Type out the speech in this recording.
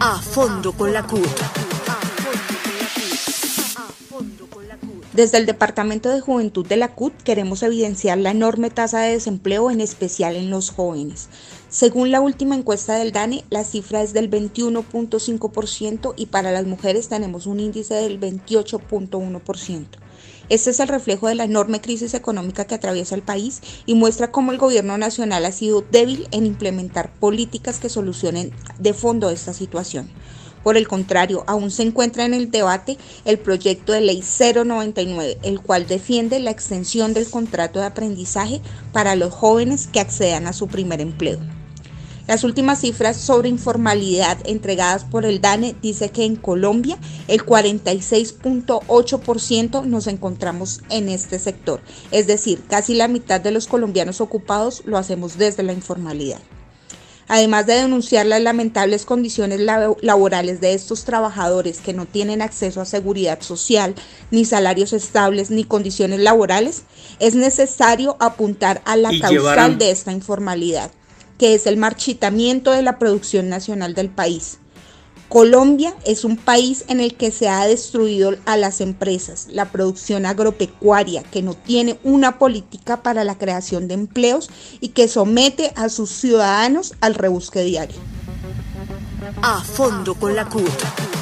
A fondo con la CUT. Desde el Departamento de Juventud de la CUT queremos evidenciar la enorme tasa de desempleo, en especial en los jóvenes. Según la última encuesta del DANE, la cifra es del 21.5% y para las mujeres tenemos un índice del 28.1%. Este es el reflejo de la enorme crisis económica que atraviesa el país y muestra cómo el gobierno nacional ha sido débil en implementar políticas que solucionen de fondo esta situación. Por el contrario, aún se encuentra en el debate el proyecto de ley 099, el cual defiende la extensión del contrato de aprendizaje para los jóvenes que accedan a su primer empleo. Las últimas cifras sobre informalidad entregadas por el DANE dice que en Colombia el 46.8% nos encontramos en este sector, es decir, casi la mitad de los colombianos ocupados lo hacemos desde la informalidad. Además de denunciar las lamentables condiciones laborales de estos trabajadores que no tienen acceso a seguridad social, ni salarios estables, ni condiciones laborales, es necesario apuntar a la causal de esta informalidad que es el marchitamiento de la producción nacional del país. Colombia es un país en el que se ha destruido a las empresas, la producción agropecuaria, que no tiene una política para la creación de empleos y que somete a sus ciudadanos al rebusque diario. A fondo con la CUT.